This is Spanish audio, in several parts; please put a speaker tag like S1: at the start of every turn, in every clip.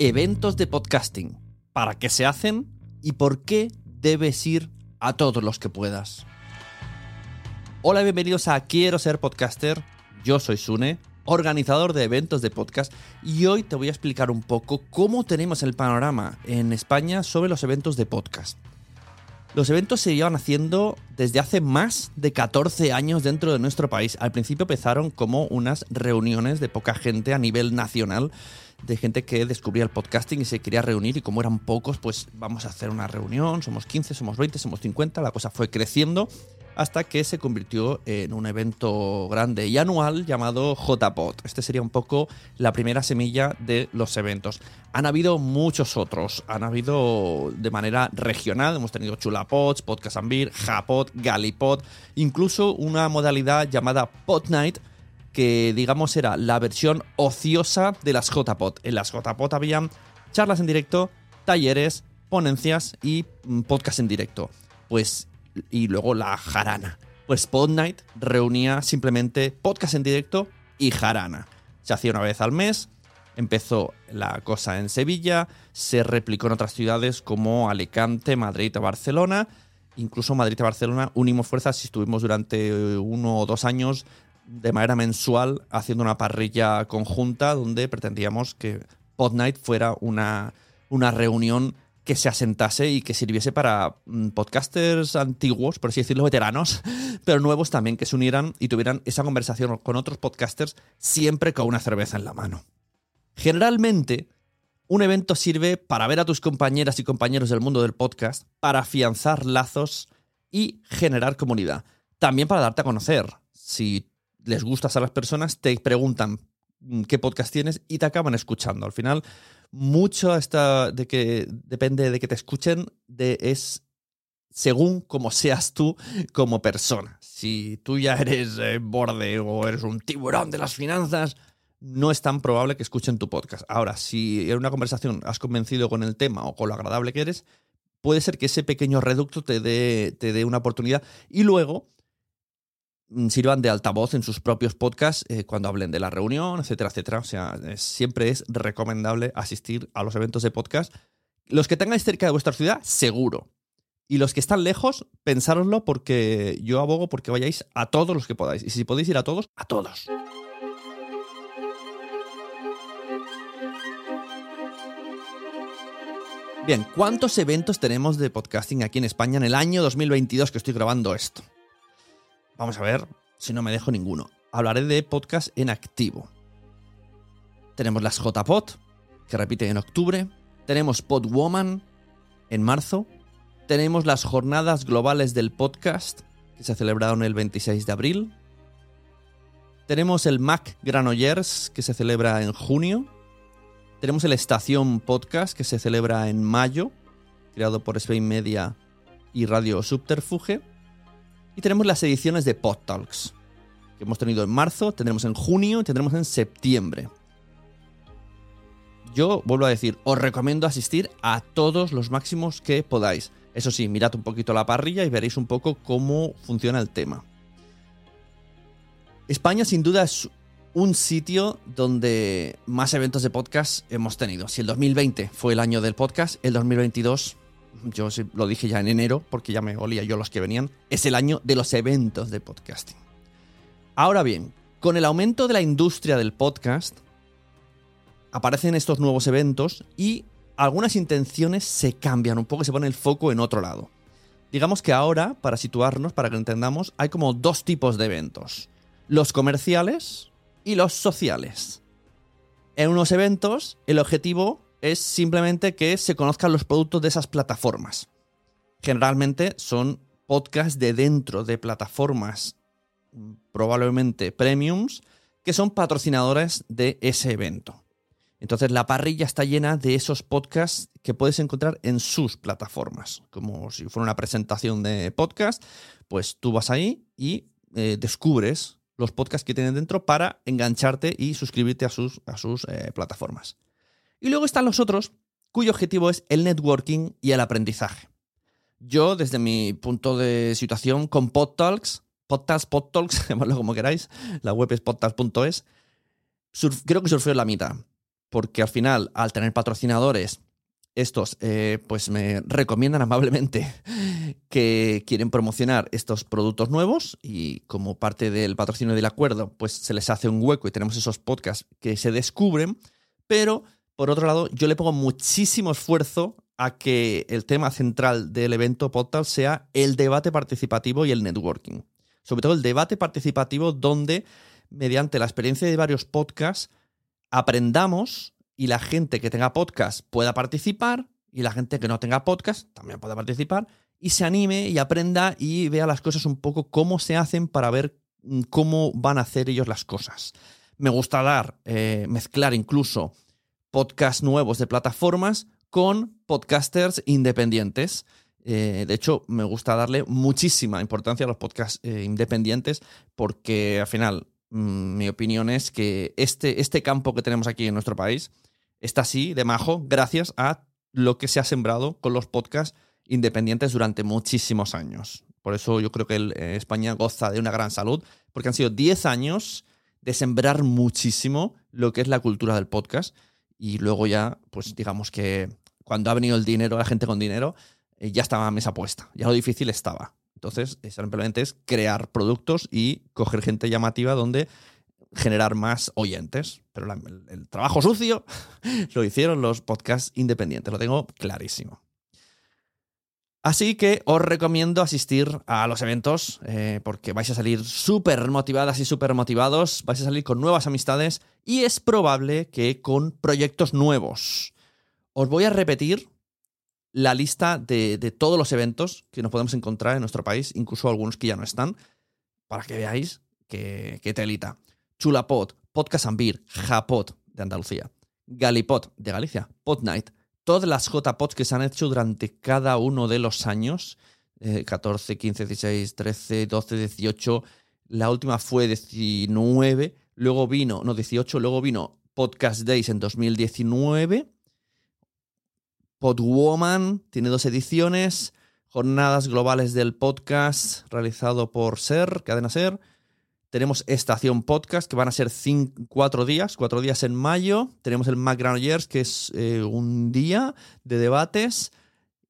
S1: Eventos de podcasting. ¿Para qué se hacen? ¿Y por qué debes ir a todos los que puedas? Hola bienvenidos a Quiero ser podcaster. Yo soy Sune, organizador de eventos de podcast, y hoy te voy a explicar un poco cómo tenemos el panorama en España sobre los eventos de podcast. Los eventos se llevan haciendo desde hace más de 14 años dentro de nuestro país. Al principio empezaron como unas reuniones de poca gente a nivel nacional, de gente que descubría el podcasting y se quería reunir y como eran pocos, pues vamos a hacer una reunión, somos 15, somos 20, somos 50, la cosa fue creciendo hasta que se convirtió en un evento grande y anual llamado JPod. Este sería un poco la primera semilla de los eventos. Han habido muchos otros, han habido de manera regional, hemos tenido Chulapods, Podcast Ambir, Japod, Galipod, incluso una modalidad llamada Pod Night, que digamos era la versión ociosa de las JPod. En las JPod habían charlas en directo, talleres, ponencias y mm, podcast en directo. Pues y luego la jarana. Pues Pod Night reunía simplemente podcast en directo y jarana. Se hacía una vez al mes, empezó la cosa en Sevilla, se replicó en otras ciudades como Alicante, Madrid Barcelona. Incluso Madrid y Barcelona unimos fuerzas y estuvimos durante uno o dos años de manera mensual haciendo una parrilla conjunta donde pretendíamos que Pod Night fuera una, una reunión que se asentase y que sirviese para mm, podcasters antiguos, por así decirlo, veteranos, pero nuevos también, que se unieran y tuvieran esa conversación con otros podcasters siempre con una cerveza en la mano. Generalmente, un evento sirve para ver a tus compañeras y compañeros del mundo del podcast, para afianzar lazos y generar comunidad. También para darte a conocer. Si les gustas a las personas, te preguntan mm, qué podcast tienes y te acaban escuchando. Al final, mucho esta de que depende de que te escuchen, de, es según como seas tú como persona. Si tú ya eres eh, borde o eres un tiburón de las finanzas, no es tan probable que escuchen tu podcast. Ahora, si en una conversación has convencido con el tema o con lo agradable que eres, puede ser que ese pequeño reducto te dé, una oportunidad y luego sirvan de altavoz en sus propios podcasts eh, cuando hablen de la reunión, etcétera, etcétera. O sea, siempre es recomendable asistir a los eventos de podcast. Los que tengáis cerca de vuestra ciudad, seguro. Y los que están lejos, pensároslo porque yo abogo porque vayáis a todos los que podáis. Y si podéis ir a todos, a todos. Bien, ¿cuántos eventos tenemos de podcasting aquí en España en el año 2022 que estoy grabando esto? Vamos a ver si no me dejo ninguno. Hablaré de podcast en activo. Tenemos las JPod, que repiten en octubre. Tenemos Podwoman en marzo. Tenemos las jornadas globales del podcast, que se celebraron el 26 de abril. Tenemos el Mac Granollers, que se celebra en junio. Tenemos el Estación Podcast que se celebra en mayo, creado por Spain Media y Radio Subterfuge. Y tenemos las ediciones de Pod Talks, que hemos tenido en marzo, tendremos en junio y tendremos en septiembre. Yo vuelvo a decir, os recomiendo asistir a todos los máximos que podáis. Eso sí, mirad un poquito la parrilla y veréis un poco cómo funciona el tema. España sin duda es un sitio donde más eventos de podcast hemos tenido. Si el 2020 fue el año del podcast, el 2022, yo lo dije ya en enero, porque ya me olía yo los que venían, es el año de los eventos de podcasting. Ahora bien, con el aumento de la industria del podcast, aparecen estos nuevos eventos y algunas intenciones se cambian un poco se pone el foco en otro lado. Digamos que ahora, para situarnos, para que lo entendamos, hay como dos tipos de eventos. Los comerciales, y los sociales. En unos eventos, el objetivo es simplemente que se conozcan los productos de esas plataformas. Generalmente son podcasts de dentro de plataformas probablemente premiums que son patrocinadores de ese evento. Entonces la parrilla está llena de esos podcasts que puedes encontrar en sus plataformas. Como si fuera una presentación de podcast, pues tú vas ahí y eh, descubres los podcasts que tienen dentro para engancharte y suscribirte a sus, a sus eh, plataformas. Y luego están los otros, cuyo objetivo es el networking y el aprendizaje. Yo, desde mi punto de situación con PodTalks, PodTalks, PodTalks, llamadlo como queráis, la web es podtalks.es, creo que surgió en la mitad. Porque al final, al tener patrocinadores estos eh, pues me recomiendan amablemente que quieren promocionar estos productos nuevos y como parte del patrocinio del acuerdo pues se les hace un hueco y tenemos esos podcasts que se descubren, pero por otro lado yo le pongo muchísimo esfuerzo a que el tema central del evento podcast sea el debate participativo y el networking. Sobre todo el debate participativo donde mediante la experiencia de varios podcasts aprendamos y la gente que tenga podcast pueda participar y la gente que no tenga podcast también pueda participar y se anime y aprenda y vea las cosas un poco cómo se hacen para ver mm, cómo van a hacer ellos las cosas. Me gusta dar, eh, mezclar incluso podcasts nuevos de plataformas con podcasters independientes. Eh, de hecho, me gusta darle muchísima importancia a los podcasts eh, independientes porque al final mm, mi opinión es que este, este campo que tenemos aquí en nuestro país está así de majo gracias a lo que se ha sembrado con los podcasts independientes durante muchísimos años. Por eso yo creo que eh, España goza de una gran salud, porque han sido 10 años de sembrar muchísimo lo que es la cultura del podcast. Y luego ya, pues digamos que cuando ha venido el dinero, la gente con dinero, eh, ya estaba a mesa puesta. Ya lo difícil estaba. Entonces, simplemente es crear productos y coger gente llamativa donde generar más oyentes. Pero el, trabajo sucio lo hicieron los podcasts independientes, lo tengo clarísimo. Así que os recomiendo asistir a los eventos eh, porque vais a salir súper motivadas y súper motivados, vais a salir con nuevas amistades y es probable que con proyectos nuevos. Os voy a repetir la lista de, todos los eventos que nos podemos encontrar en nuestro país, incluso algunos que ya no están, para que veáis qué telita. Chulapod, Podcast Ambir, Japot de Andalucía, Galipot de Galicia, Podnight, todas las JPOds que se han hecho durante cada uno de los años eh, 14, 15, 16, 13, 12, 18. La última fue 19. Luego vino, no 18, luego vino Podcast Days en 2019. Podwoman tiene dos ediciones. Jornadas globales del podcast realizado por SER, Cadena SER. Tenemos Estación Podcast, que van a ser cuatro días, cuatro días en mayo. Tenemos el McGranollers, que es eh, un día de debates.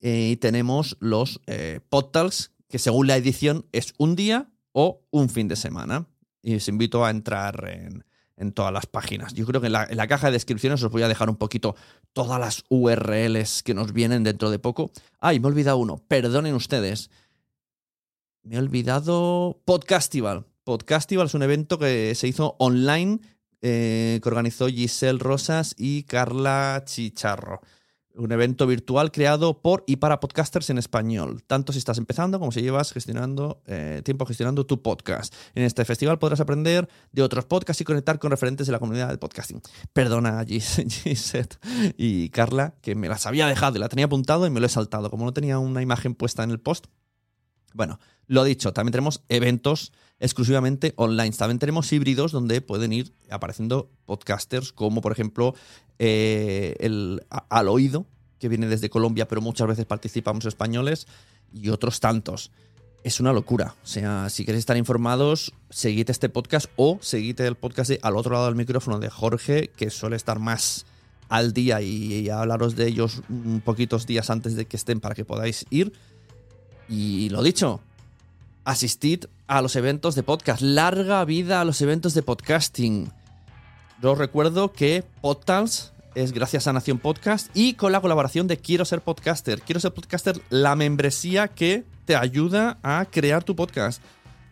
S1: Eh, y tenemos los eh, Podtals, que según la edición es un día o un fin de semana. Y os invito a entrar en, en todas las páginas. Yo creo que en la, caja de descripciones os voy a dejar un poquito todas las URLs que nos vienen dentro de poco. Ay, me he olvidado uno. Perdonen ustedes. Me he olvidado Podcastival. Podcastival es un evento que se hizo online eh, que organizó Giselle Rosas y Carla Chicharro. Un evento virtual creado por y para podcasters en español, tanto si estás empezando como si llevas gestionando eh, tiempo gestionando tu podcast. En este festival podrás aprender de otros podcasts y conectar con referentes de la comunidad del podcasting. Perdona, Giselle y Carla, que me las había dejado y la tenía apuntado y me lo he saltado. Como no tenía una imagen puesta en el post. Bueno, lo dicho, también tenemos eventos exclusivamente online. También tenemos híbridos donde pueden ir apareciendo podcasters como por ejemplo eh, el Al Oído, que viene desde Colombia, pero muchas veces participamos españoles, y otros tantos. Es una locura. O sea, si queréis estar informados, seguid este podcast o seguid el podcast de Al otro lado del micrófono de Jorge, que suele estar más al día y, y hablaros de ellos un poquitos días antes de que estén para que podáis ir. Y lo dicho, asistid a los eventos de podcast. Larga vida a los eventos de podcasting. Os recuerdo que Podtals es gracias a Nación Podcast y con la colaboración de Quiero ser podcaster. Quiero ser podcaster, la membresía que te ayuda a crear tu podcast,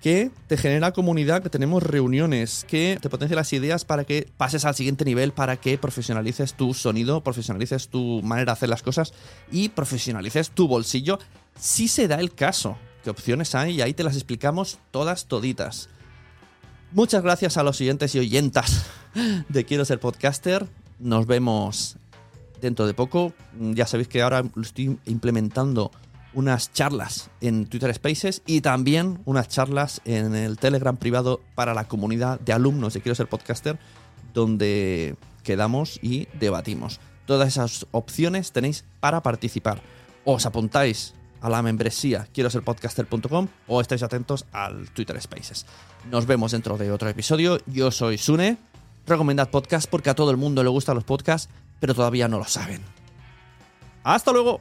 S1: que te genera comunidad, que tenemos reuniones, que te potencia las ideas para que pases al siguiente nivel, para que profesionalices tu sonido, profesionalices tu manera de hacer las cosas y profesionalices tu bolsillo, si se da el caso. ¿Qué opciones hay? Y ahí te las explicamos todas toditas. Muchas gracias a los siguientes y oyentas de Quiero ser podcaster. Nos vemos dentro de poco. Ya sabéis que ahora estoy implementando unas charlas en Twitter Spaces y también unas charlas en el Telegram privado para la comunidad de alumnos de Quiero ser podcaster, donde quedamos y debatimos. Todas esas opciones tenéis para participar. Os apuntáis a la membresía quiero ser podcaster.com o estáis atentos al Twitter Spaces. Nos vemos dentro de otro episodio. Yo soy Sune. Recomendad podcast porque a todo el mundo le gustan los podcasts, pero todavía no lo saben. ¡Hasta luego!